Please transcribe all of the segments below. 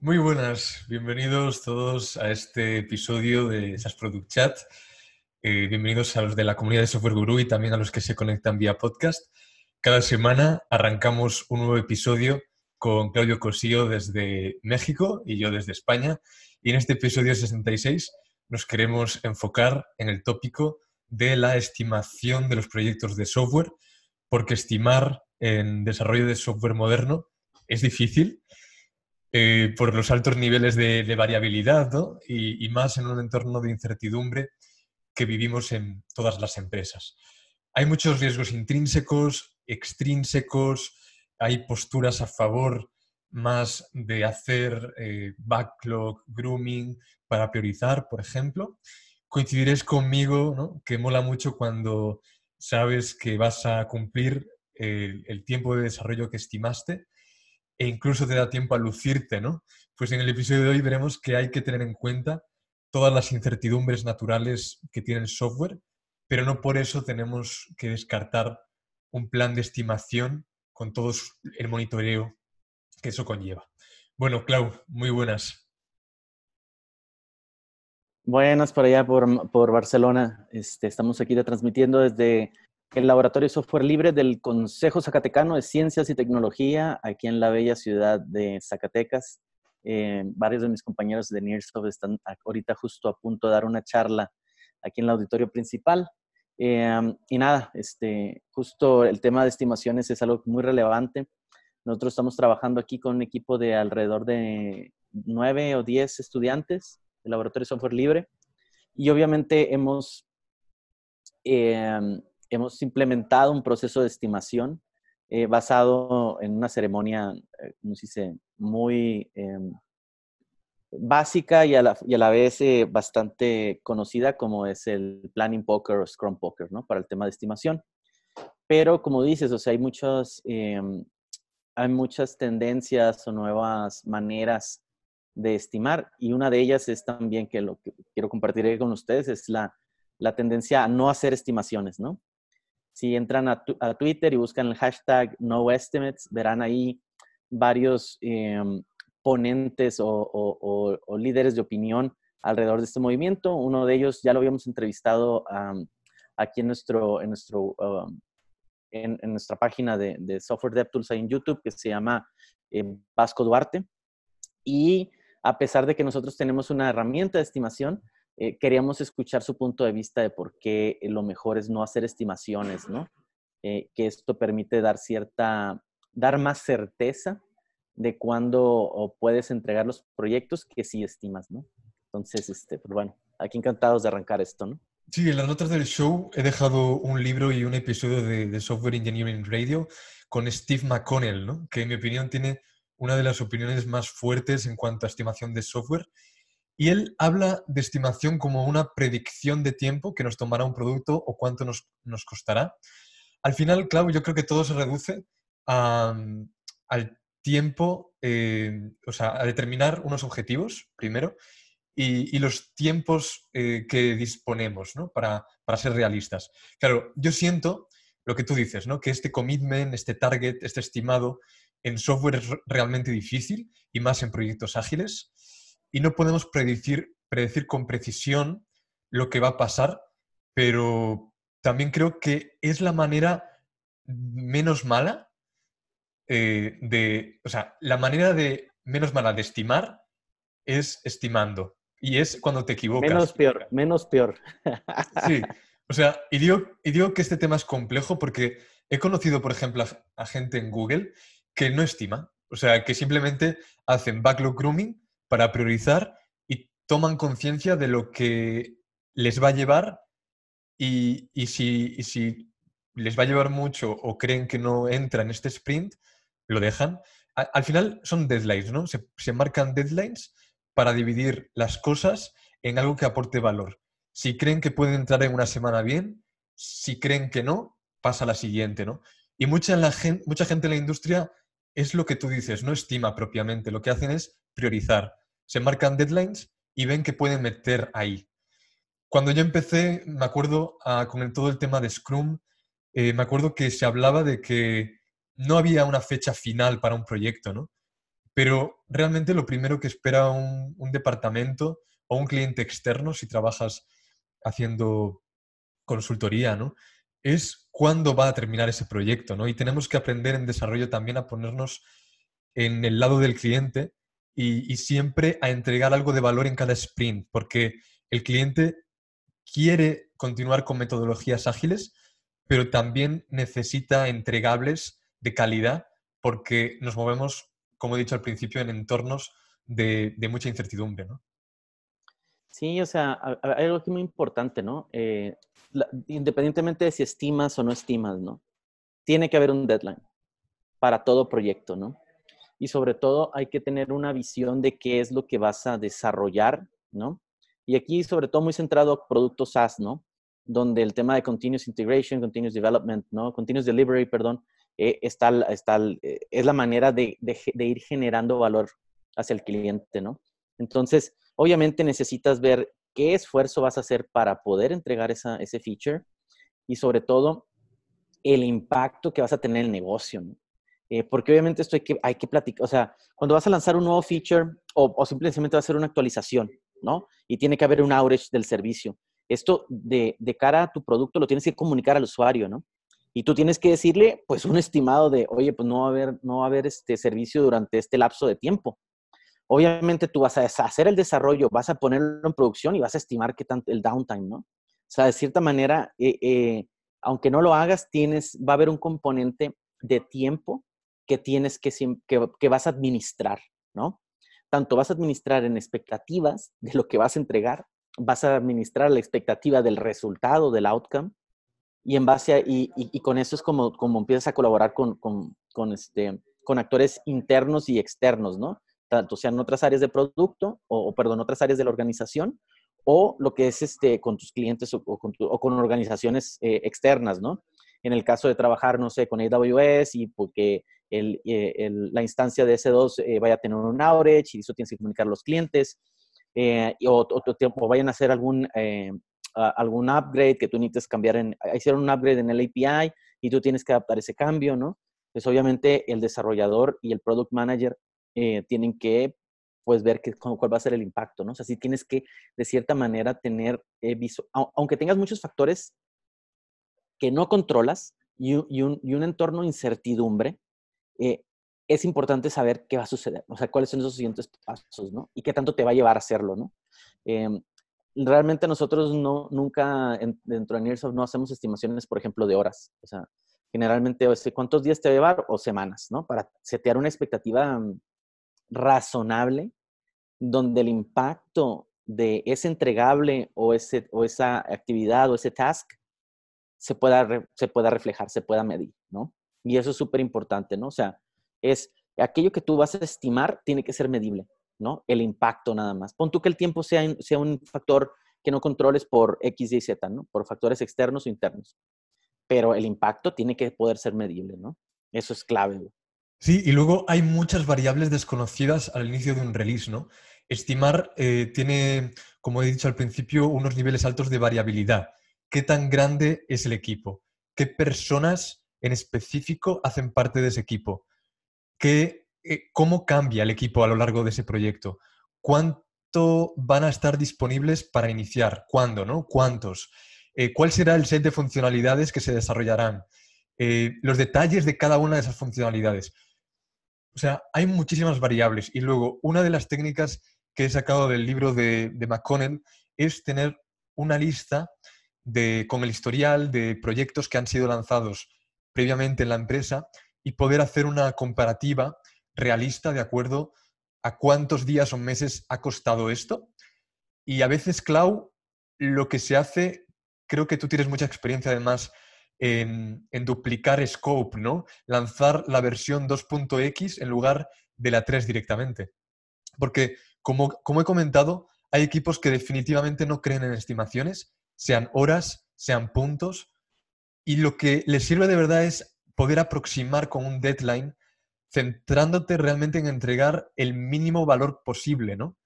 Muy buenas, bienvenidos todos a este episodio de SAS Product Chat. Eh, bienvenidos a los de la comunidad de Software Guru y también a los que se conectan vía podcast. Cada semana arrancamos un nuevo episodio con Claudio Cosillo desde México y yo desde España. Y en este episodio 66 nos queremos enfocar en el tópico de la estimación de los proyectos de software, porque estimar en desarrollo de software moderno es difícil eh, por los altos niveles de, variabilidad y, más en un entorno de incertidumbre que vivimos en todas las empresas. Hay muchos riesgos intrínsecos, extrínsecos, hay posturas a favor más de hacer eh, backlog, grooming para priorizar, por ejemplo. Coincidiréis conmigo que mola mucho cuando sabes que vas a cumplir el tiempo de desarrollo que estimaste e incluso te da tiempo a lucirte, ¿no? Pues en el episodio de hoy veremos que hay que tener en cuenta todas las incertidumbres naturales que tiene el software, pero no por eso tenemos que descartar un plan de estimación con todo el monitoreo que eso conlleva. Bueno, Clau, muy buenas. Buenas por allá, por, por Barcelona. Este, estamos aquí transmitiendo desde el Laboratorio de Software Libre del Consejo Zacatecano de Ciencias y Tecnología, aquí en la bella ciudad de Zacatecas. Eh, varios de mis compañeros de NIRSOFT están ahorita justo a punto de dar una charla aquí en el auditorio principal. Eh, y nada, este, justo el tema de estimaciones es algo muy relevante. Nosotros estamos trabajando aquí con un equipo de alrededor de nueve o diez estudiantes del Laboratorio de Software Libre. Y obviamente hemos eh, hemos implementado un proceso de estimación eh, basado en una ceremonia, eh, como se dice, muy em, básica y a la, y a la vez eh, bastante conocida como es el Planning Poker o Scrum Poker, ¿no? Para el tema de estimación. Pero como dices, o sea, hay muchas, em, hay muchas tendencias o nuevas maneras de estimar y una de ellas es también que lo que quiero compartir con ustedes es la, la tendencia a no hacer estimaciones, ¿no? Si entran a, Twitter y buscan el hashtag NoEstimates, verán ahí varios em, ponentes o, líderes de opinión alrededor de este movimiento. Uno de ellos ya lo habíamos entrevistado aquí en, nuestro, en, nuestro, um, en, nuestra página de, Software DevTools en YouTube, que se llama eh, Vasco Duarte. Y a pesar de que nosotros tenemos una herramienta de estimación, eh, queríamos escuchar su punto de vista de por qué lo mejor es no hacer estimaciones, ¿no? Eh, que esto permite dar cierta, dar más certeza de cuándo puedes entregar los proyectos que sí estimas, ¿no? Entonces, este, pues bueno, aquí encantados de arrancar esto, ¿no? Sí, en las notas del show he dejado un libro y un episodio de, de Software Engineering Radio con Steve McConnell, ¿no? que en mi opinión tiene una de las opiniones más fuertes en cuanto a estimación de software y él habla de estimación como una predicción de tiempo que nos tomará un producto o cuánto nos, costará. Al final, claro, yo creo que todo se reduce al tiempo, eh, o sea, a determinar unos objetivos, primero, y, los tiempos eh, que disponemos, ¿no? Para, para, ser realistas. Claro, yo siento lo que tú dices, ¿no? Que este commitment, este target, este estimado en software es realmente difícil y más en proyectos ágiles y no podemos predecir, predecir con precisión lo que va a pasar, pero también creo que es la manera menos mala eh, de, o sea, la manera de menos mala de estimar es estimando. Y es cuando te equivocas. Menos peor, menos peor. Sí, o sea, y digo, y digo que este tema es complejo porque he conocido, por ejemplo, a, gente en Google que no estima. O sea, que simplemente hacen backlog grooming para priorizar y toman conciencia de lo que les va a llevar y, si, si, les va a llevar mucho o creen que no entra en este sprint, lo dejan. al final son deadlines, ¿no? Se, se marcan deadlines para dividir las cosas en algo que aporte valor. Si creen que pueden entrar en una semana bien, si creen que no, pasa a la siguiente, ¿no? Y mucha, la gente, mucha gente en la industria es lo que tú dices, no estima propiamente, lo que hacen es priorizar. Se marcan deadlines y ven que pueden meter ahí. Cuando yo empecé, me acuerdo ah, con todo el tema de Scrum, eh, me acuerdo que se hablaba de que no había una fecha final para un proyecto, ¿no? pero realmente lo primero que espera un, un departamento o un cliente externo, si trabajas haciendo consultoría, ¿no? Es cuándo va a terminar ese proyecto, ¿no? Y tenemos que aprender en desarrollo también a ponernos en el lado del cliente y, siempre a entregar algo de valor en cada sprint, porque el cliente quiere continuar con metodologías ágiles, pero también necesita entregables de calidad porque nos movemos, como he dicho al principio, en entornos de, mucha incertidumbre, ¿no? Sí, o sea, hay algo aquí muy importante, ¿no? Eh, independientemente de si estimas o no estimas, ¿no? Tiene que haber un deadline para todo proyecto, ¿no? Y sobre todo hay que tener una visión de qué es lo que vas a desarrollar, ¿no? Y aquí sobre todo muy centrado a productos SaaS, ¿no? Donde el tema de continuous integration, continuous development, ¿no? Continuous delivery, perdón, eh, está, está, eh, es la manera de, ir generando valor hacia el cliente, ¿no? Entonces, Obviamente necesitas ver qué esfuerzo vas a hacer para poder entregar esa, ese feature y sobre todo el impacto que vas a tener en el negocio. Eh, porque obviamente esto hay que, hay que platicar, o sea, cuando vas a lanzar un nuevo feature o, simplemente va a ser una actualización, ¿no? Y tiene que haber un outage del servicio. Esto de, de, cara a tu producto lo tienes que comunicar al usuario, ¿no? Y tú tienes que decirle, pues, un estimado de, oye, pues no va a haber, no va a haber este servicio durante este lapso de tiempo obviamente tú vas a hacer el desarrollo, vas a ponerlo en producción y vas a estimar qué tanto el downtime, ¿no? O sea, de cierta manera, eh, eh, aunque no lo hagas, tienes, va a haber un componente de tiempo que tienes que, que, que vas a administrar, ¿no? Tanto vas a administrar en expectativas de lo que vas a entregar, vas a administrar la expectativa del resultado, del outcome, y en base a, y, y, con eso es como, como empiezas a colaborar con, con, con, este, con actores internos y externos, ¿no? tanto sean otras áreas de producto o, perdón, otras áreas de la organización o lo que es este, con tus clientes o, con, organizaciones eh, externas, ¿no? En el caso de trabajar, no sé, con AWS y porque el, eh, la instancia de S2 eh, vaya a tener un outage y eso tienes que comunicar a los clientes, o, o, vayan a hacer algún, algún upgrade que tú necesites cambiar, en, hicieron un upgrade en el API y tú tienes que adaptar ese cambio, ¿no? Pues obviamente el desarrollador y el product manager eh, tienen que pues ver qué, cuál va a ser el impacto, ¿no? O sea, sí tienes que, de cierta manera, tener, eh, aunque tengas muchos factores que no controlas y, un, y un, entorno incertidumbre, eh, es importante saber qué va a suceder, o sea, cuáles son esos siguientes pasos, ¿no? Y qué tanto te va a llevar a hacerlo, ¿no? Em, realmente nosotros no, nunca dentro de Nearsoft no hacemos estimaciones, por ejemplo, de horas. O sea, generalmente, o sea, ¿cuántos días te va a llevar? O semanas, ¿no? Para setear una expectativa mm, razonable donde el impacto de ese entregable o, ese, o esa actividad o ese task se pueda, se pueda reflejar, se pueda medir, ¿no? Y eso es súper importante, ¿no? O sea, es aquello que tú vas a estimar tiene que ser medible, ¿no? El impacto nada más. Pon tú que el tiempo sea, sea un factor que no controles por X, Y, Z, ¿no? Por factores externos o internos. Pero el impacto tiene que poder ser medible, ¿no? Eso es clave. Sí, y luego hay muchas variables desconocidas al inicio de un release, ¿no? Estimar eh, tiene, como he dicho al principio, unos niveles altos de variabilidad. ¿Qué tan grande es el equipo? ¿Qué personas en específico hacen parte de ese equipo? ¿Qué, eh, ¿Cómo cambia el equipo a lo largo de ese proyecto? ¿Cuánto van a estar disponibles para iniciar? ¿Cuándo? ¿no? ¿Cuántos? Eh, ¿Cuál será el set de funcionalidades que se desarrollarán? los detalles de cada una de esas funcionalidades. O sea, hay muchísimas variables. Y luego, una de las técnicas que he sacado del libro de, de McConnell es tener una lista de, con el historial de proyectos que han sido lanzados previamente en la empresa y poder hacer una comparativa realista de acuerdo a cuántos días o meses ha costado esto. Y a veces, Clau, lo que se hace, creo que tú tienes mucha experiencia además en, duplicar scope, ¿no? Lanzar la versión 2.x en lugar de la 3 directamente. Porque, como, como he comentado, hay equipos que definitivamente no creen en estimaciones, sean horas, sean puntos, y lo que les sirve de verdad es poder aproximar con un deadline, centrándote realmente en entregar el mínimo valor posible, ¿no?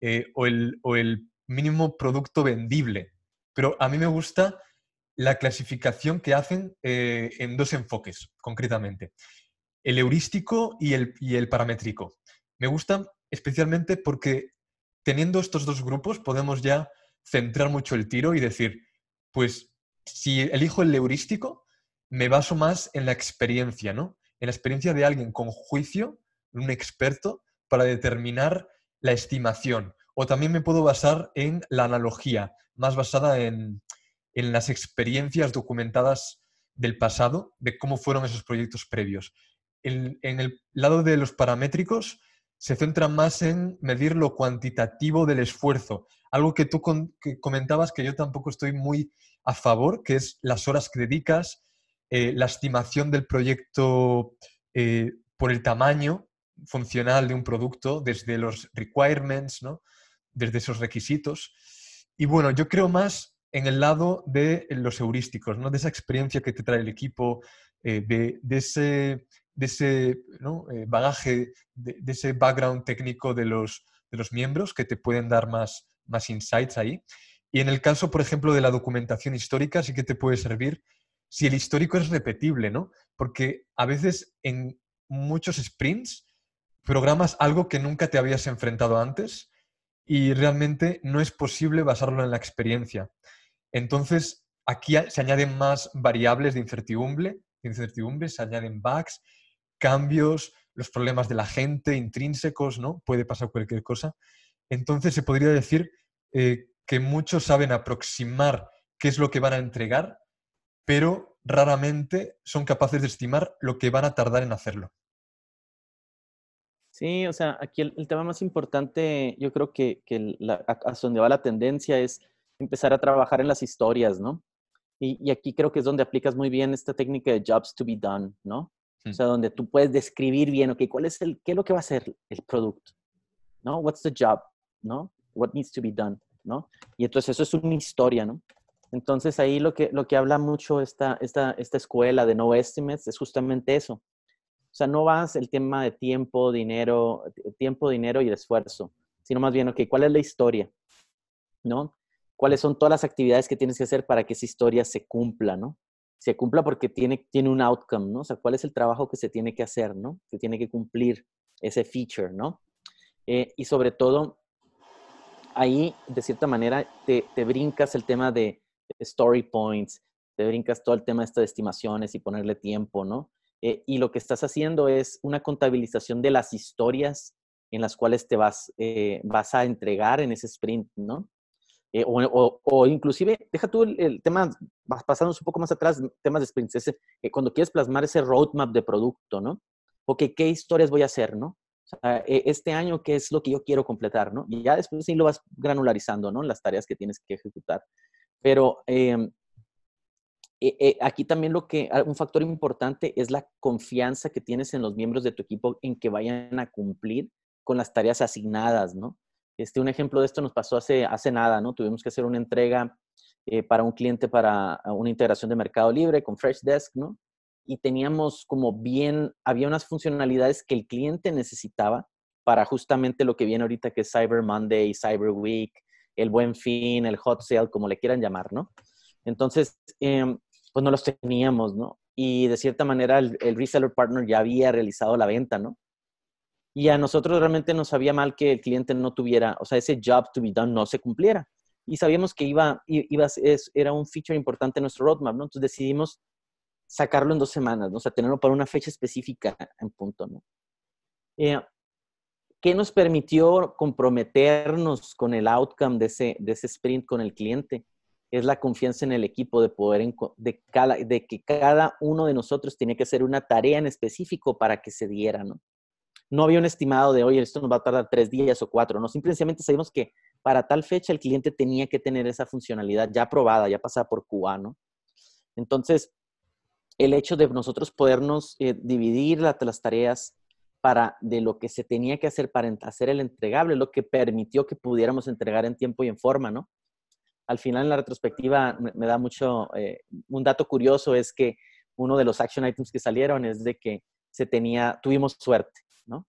Eh, o, el, o el mínimo producto vendible. Pero a mí me gusta la clasificación que hacen eh, en dos enfoques, concretamente. El heurístico y el, y el paramétrico. me gusta especialmente porque teniendo estos dos grupos podemos ya centrar mucho el tiro y decir, pues si elijo el heurístico, me baso más en la experiencia, ¿no? En la experiencia de alguien con juicio, un experto, para determinar la estimación. O también me puedo basar en la analogía, más basada en, las experiencias documentadas del pasado, de cómo fueron esos proyectos previos. En, en el lado de los paramétricos, se centra más en medir lo cuantitativo del esfuerzo, algo que tú comentabas que yo tampoco estoy muy a favor, que es las horas que dedicas, eh, la estimación del proyecto eh, por el tamaño funcional de un producto, desde los requirements, ¿no? desde esos requisitos. Y bueno, yo creo más en el lado de los heurísticos, ¿no? de esa experiencia que te trae el equipo, eh, de, ese, de ese bagaje, de, de, ese background técnico de los, de los miembros que te pueden dar más, más insights ahí. Y en el caso, por ejemplo, de la documentación histórica, sí que te puede servir si el histórico es repetible, ¿no? Porque a veces en muchos sprints programas algo que nunca te habías enfrentado antes y realmente no es posible basarlo en la experiencia. Entonces, aquí se añaden más variables de incertidumbre, de se añaden bugs, cambios, los problemas de la gente, intrínsecos, ¿no? Puede pasar cualquier cosa. Entonces, se podría decir eh, que muchos saben aproximar qué es lo que van a entregar, pero raramente son capaces de estimar lo que van a tardar en hacerlo. Sí, o sea, aquí el, tema más importante, yo creo que, que hacia donde va la tendencia es empezar a trabajar en las historias, ¿no? Y, aquí creo que es donde aplicas muy bien esta técnica de jobs to be done, ¿no? O sea, donde tú puedes describir bien, ok, ¿cuál es el, qué es lo que va a ser el producto? ¿No? What's the job? ¿No? What needs to be done? ¿No? Y entonces eso es una historia, ¿no? Entonces ahí lo que, lo que habla mucho esta, esta, esta escuela de no estimates es justamente eso. O sea, no vas el tema de tiempo, dinero, tiempo, dinero y esfuerzo, sino más bien, ok, ¿cuál es la historia? ¿No? ¿Cuáles son todas las actividades que tienes que hacer para que esa historia se cumpla, ¿no? Se cumpla porque tiene, tiene un outcome, ¿no? O sea, ¿cuál es el trabajo que se tiene que hacer, ¿no? Se tiene que cumplir ese feature, ¿no? Eh, y sobre todo, ahí, de cierta manera, te, brincas el tema de story points, te brincas todo el tema de estas estimaciones y ponerle tiempo, ¿no? Eh, y lo que estás haciendo es una contabilización de las historias en las cuales te vas, eh, vas a entregar en ese sprint, ¿no? Eh, o, inclusive, deja tú el, tema, vas pasando un poco más atrás, temas de sprints, ese, cuando quieres plasmar ese roadmap de producto, ¿no? Ok, ¿qué historias voy a hacer, no? E, este año, ¿qué es lo que yo quiero completar? ¿no? Y ya después sí lo vas granularizando, ¿no? Las tareas que tienes que ejecutar. Pero em, e, e, aquí también lo que, un factor importante es la confianza que tienes en los miembros de tu equipo en que vayan a cumplir con las tareas asignadas, ¿no? Este, un ejemplo de esto nos pasó hace, hace nada, ¿no? Tuvimos que hacer una entrega eh, para un cliente para una integración de Mercado Libre con Freshdesk, ¿no? Y teníamos como bien, había unas funcionalidades que el cliente necesitaba para justamente lo que viene ahorita que es Cyber Monday, Cyber Week, el buen fin, el hot sale, como le quieran llamar, ¿no? Entonces, em, pues no los teníamos, ¿no? Y de cierta manera el, reseller partner ya había realizado la venta, ¿no? Y a nosotros realmente nos sabía mal que el cliente no tuviera, o sea, ese job to be done no se cumpliera. Y sabíamos que iba, iba era un feature importante en nuestro roadmap, ¿no? Entonces decidimos sacarlo en dos semanas, ¿no? o sea, tenerlo para una fecha específica en punto, ¿no? Eh, ¿Qué nos permitió comprometernos con el outcome de ese, de ese sprint con el cliente? Es la confianza en el equipo de poder, de, cada, que cada uno de nosotros tiene que hacer una tarea en específico para que se diera, ¿no? No había un estimado de, oye, esto nos va a tardar tres días o cuatro, ¿no? Simplemente sabemos que para tal fecha el cliente tenía que tener esa funcionalidad ya aprobada, ya pasada por QA, ¿no? Entonces, el hecho de nosotros podernos eh, dividir las tareas para de lo que se tenía que hacer para hacer el entregable, lo que permitió que pudiéramos entregar en tiempo y en forma, ¿no? Al final, en la retrospectiva, me, da mucho, eh, un dato curioso es que uno de los action items que salieron es de que se tenía, tuvimos suerte, ¿no?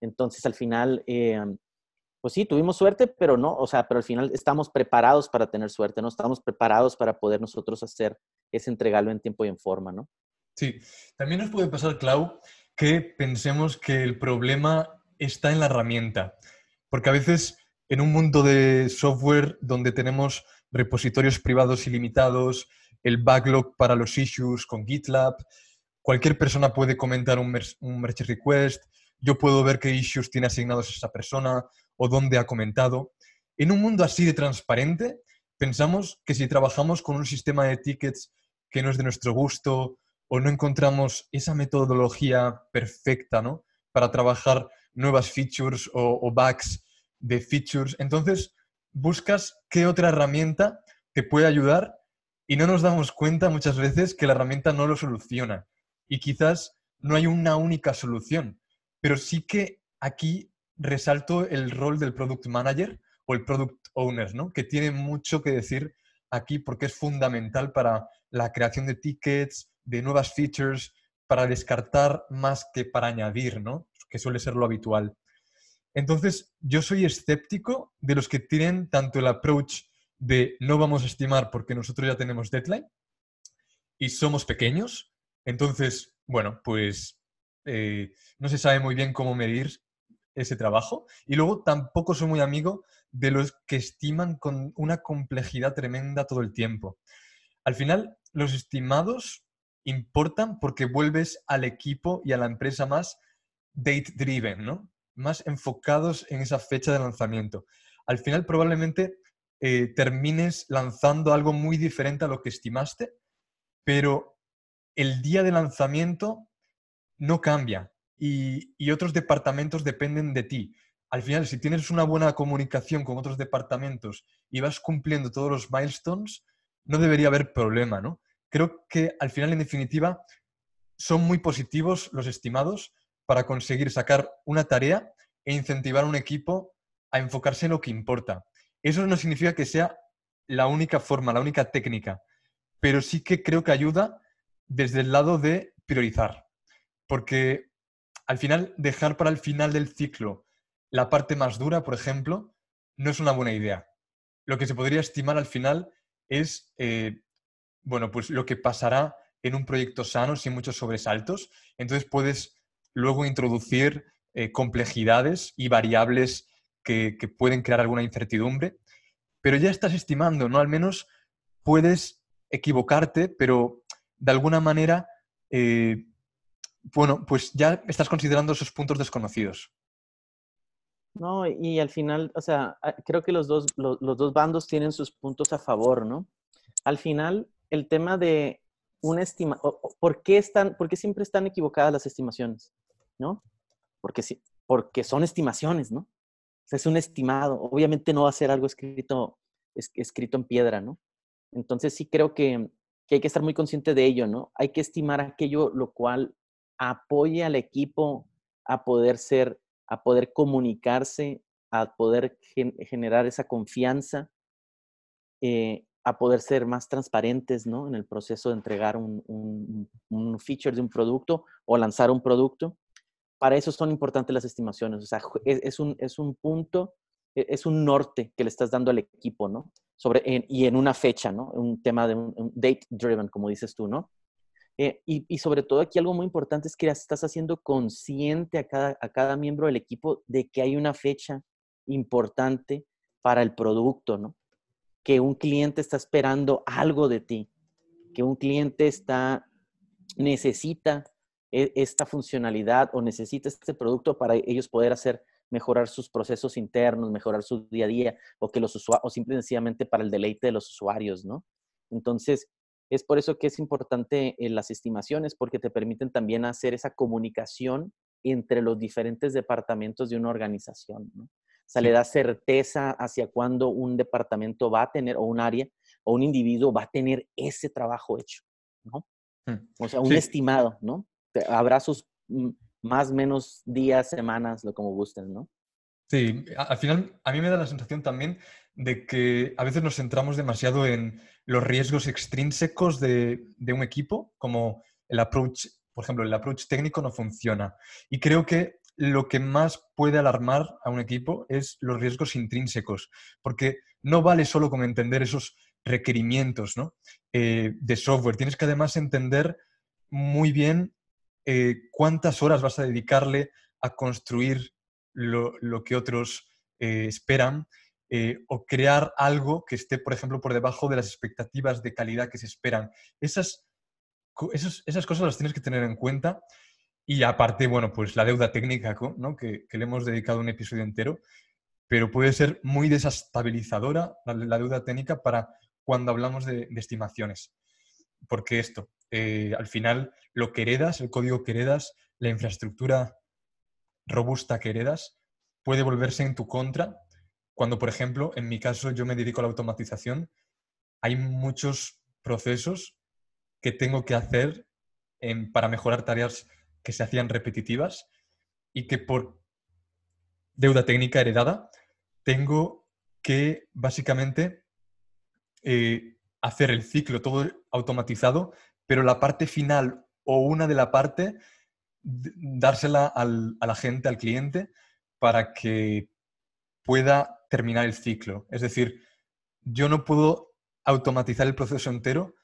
Entonces, al final, eh, pues sí, tuvimos suerte, pero no, o sea, pero al final estamos preparados para tener suerte, ¿no? Estamos preparados para poder nosotros hacer ese entregarlo en tiempo y en forma, ¿no? Sí, también nos puede pasar, Clau, que pensemos que el problema está en la herramienta. Porque a veces en un mundo de software donde tenemos repositorios privados ilimitados, el backlog para los issues con GitLab, cualquier persona puede comentar un, un merge request, yo puedo ver qué issues tiene asignados esa persona o dónde ha comentado. En un mundo así de transparente, pensamos que si trabajamos con un sistema de tickets que no es de nuestro gusto o no encontramos esa metodología perfecta ¿no? para trabajar nuevas features o, bugs de features, entonces buscas qué otra herramienta te puede ayudar y no nos damos cuenta muchas veces que la herramienta no lo soluciona. Y quizás no hay una única solución, pero sí que aquí resalto el rol del product manager o el product owner, ¿no? que tiene mucho que decir aquí porque es fundamental para la creación de tickets, de nuevas features, para descartar más que para añadir, ¿no? que suele ser lo habitual. Entonces, yo soy escéptico de los que tienen tanto el approach de no vamos a estimar porque nosotros ya tenemos deadline y somos pequeños. Entonces, bueno, pues eh, no se sabe muy bien cómo medir ese trabajo. Y luego tampoco soy muy amigo de los que estiman con una complejidad tremenda todo el tiempo. Al final, los estimados importan porque vuelves al equipo y a la empresa más date-driven, ¿no? Más enfocados en esa fecha de lanzamiento. Al final, probablemente eh, termines lanzando algo muy diferente a lo que estimaste, pero el día de lanzamiento no cambia y, otros departamentos dependen de ti. Al final, si tienes una buena comunicación con otros departamentos y vas cumpliendo todos los milestones, no debería haber problema, ¿no? Creo que al final, en definitiva, son muy positivos los estimados para conseguir sacar una tarea e incentivar a un equipo a enfocarse en lo que importa. Eso no significa que sea la única forma, la única técnica, pero sí que creo que ayuda desde el lado de priorizar porque al final dejar para el final del ciclo la parte más dura, por ejemplo, no es una buena idea. Lo que se podría estimar al final es, eh, bueno, pues lo que pasará en un proyecto sano sin muchos sobresaltos. Entonces puedes luego introducir eh, complejidades y variables que, pueden crear alguna incertidumbre, pero ya estás estimando, ¿no? Al menos puedes equivocarte, pero de alguna manera eh, bueno, pues ya estás considerando esos puntos desconocidos. No, y al final, o sea, creo que los dos, los, dos bandos tienen sus puntos a favor, ¿no? Al final, el tema de una estima, ¿por qué, están, ¿por qué siempre están equivocadas las estimaciones? ¿No? Porque, sí, porque son estimaciones, ¿no? O sea, es un estimado. Obviamente no va a ser algo escrito, escrito en piedra, ¿no? Entonces sí creo que hay que estar muy consciente de ello, ¿no? Hay que estimar aquello lo cual apoye al equipo a poder ser, a poder comunicarse, a poder generar esa confianza, eh, a poder ser más transparentes ¿no? en el proceso de entregar un, feature de un producto o lanzar un producto. Para eso son importantes las estimaciones. O sea, es, un, es un punto, e, es un norte que le estás dando al equipo, ¿no? Sobre, y en una fecha, ¿no? Un tema de un, date driven, como dices tú, ¿no? Eh, y, sobre todo aquí algo muy importante es que estás haciendo consciente a cada, a cada miembro del equipo de que hay una fecha importante para el producto, ¿no? Que un cliente está esperando algo de ti, que un cliente está, necesita e, esta funcionalidad o necesita este producto para ellos poder hacer mejorar sus procesos internos, mejorar su día a día o que los usuarios, o simplemente para el deleite de los usuarios, ¿no? Entonces, es por eso que es importante eh, las estimaciones, porque te permiten también hacer esa comunicación entre los diferentes departamentos de una organización. ¿no? O sea, le da certeza hacia cuándo un departamento va a tener, o un área, o un individuo va a tener ese trabajo hecho, ¿no? Mm, o sea, un estimado, ¿no? Habrá sus mm, más menos días, semanas, lo como gusten, ¿no? Sí, al final a mí me da la sensación también de que a veces nos centramos demasiado en los riesgos extrínsecos de, un equipo, como el approach, por ejemplo, el approach técnico no funciona. Y creo que lo que más puede alarmar a un equipo es los riesgos intrínsecos, porque no vale solo con entender esos requerimientos eh, de software, tienes que además entender muy bien eh, cuántas horas vas a dedicarle a construir lo, que otros eh, esperan eh, o crear algo que esté, por ejemplo, por debajo de las expectativas de calidad que se esperan. Esas, esas cosas las tienes que tener en cuenta. Y aparte, bueno, pues la deuda técnica, ¿no? que, le hemos dedicado un episodio entero, pero puede ser muy desestabilizadora la, deuda técnica para cuando hablamos de, estimaciones. Porque esto, eh, al final, lo que heredas, el código que heredas, la infraestructura robusta que heredas, puede volverse en tu contra cuando, por ejemplo, en mi caso yo me dedico a la automatización, hay muchos procesos que tengo que hacer para mejorar tareas que se hacían repetitivas y que por deuda técnica heredada tengo que básicamente eh, hacer el ciclo todo automatizado, pero la parte final o una de la parte dársela al, a la gente, al cliente, para que pueda terminar el ciclo. Es decir, yo no puedo automatizar el proceso entero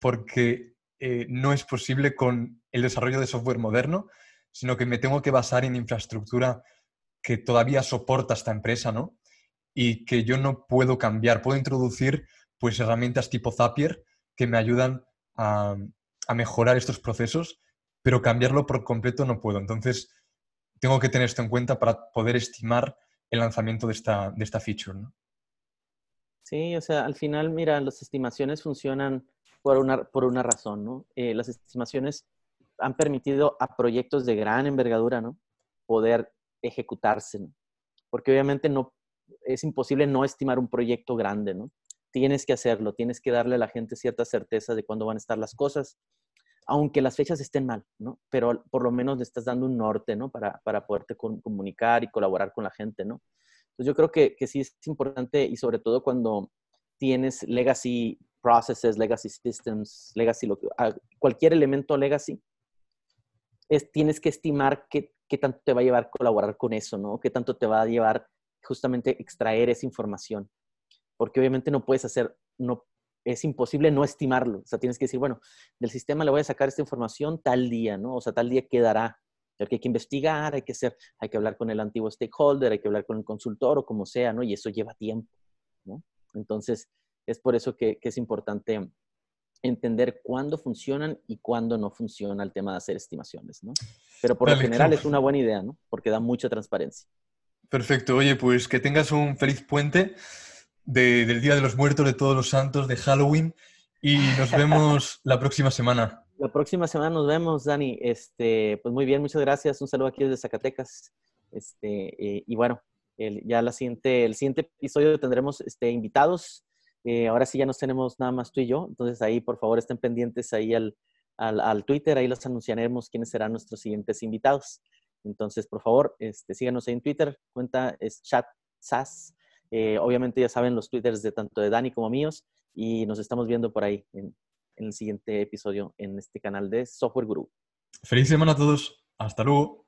porque eh, no es posible con el desarrollo de software moderno, sino que me tengo que basar en infraestructura que todavía soporta esta empresa, ¿no? Y que yo no puedo cambiar. Puedo introducir pues herramientas tipo Zapier que me ayudan a, a mejorar estos procesos, pero cambiarlo por completo no puedo. Entonces, tengo que tener esto en cuenta para poder estimar el lanzamiento de esta, de esta feature. ¿no? Sí, o sea, al final, mira, las estimaciones funcionan por una, por una razón, ¿no? Eh, las estimaciones han permitido a proyectos de gran envergadura, ¿no? Poder ejecutarse. Porque obviamente no, es imposible no estimar un proyecto grande, ¿no? Tienes que hacerlo, tienes que darle a la gente cierta certeza de cuándo van a estar las cosas, aunque las fechas estén mal, ¿no? Pero por lo menos le estás dando un norte, ¿no? Para, para poderte comunicar y colaborar con la gente, ¿no? Entonces yo creo que, que sí es importante y sobre todo cuando tienes legacy processes, legacy systems, legacy, cualquier elemento legacy, es, tienes que estimar qué, qué tanto te va a llevar colaborar con eso, ¿no? Qué tanto te va a llevar justamente extraer esa información. Porque obviamente no puedes hacer, no, es imposible no estimarlo. O sea, tienes que decir, bueno, del sistema le voy a sacar esta información tal día, ¿no? O sea, tal día quedará. Porque hay que investigar, hay que hacer, hay que hablar con el antiguo stakeholder, hay que hablar con el consultor o como sea, ¿no? Y eso lleva tiempo, ¿no? Entonces, es por eso que, es importante entender cuándo funcionan y cuándo no funciona el tema de hacer estimaciones, ¿no? Pero por lo general es una buena idea, ¿no? Porque da mucha transparencia. Perfecto. Oye, pues que tengas un feliz puente del Día de los Muertos, de Todos los Santos, de Halloween y nos vemos la próxima semana. La próxima semana nos vemos, Dani. Este, pues muy bien, muchas gracias. Un saludo aquí desde Zacatecas. Este, eh, y bueno, el, ya la siguiente, el siguiente episodio tendremos este, invitados. Eh, ahora sí ya nos tenemos nada más tú y yo. Entonces ahí, por favor, estén pendientes ahí al, al, al Twitter. Ahí los anunciaremos quiénes serán nuestros siguientes invitados. Entonces, por favor, este, síganos ahí en Twitter. Cuenta es chat SAS eh, obviamente ya saben los twitters de tanto de Dani como míos y nos estamos viendo por ahí en, en el siguiente episodio en este canal de Software Guru. Feliz semana a todos. Hasta luego.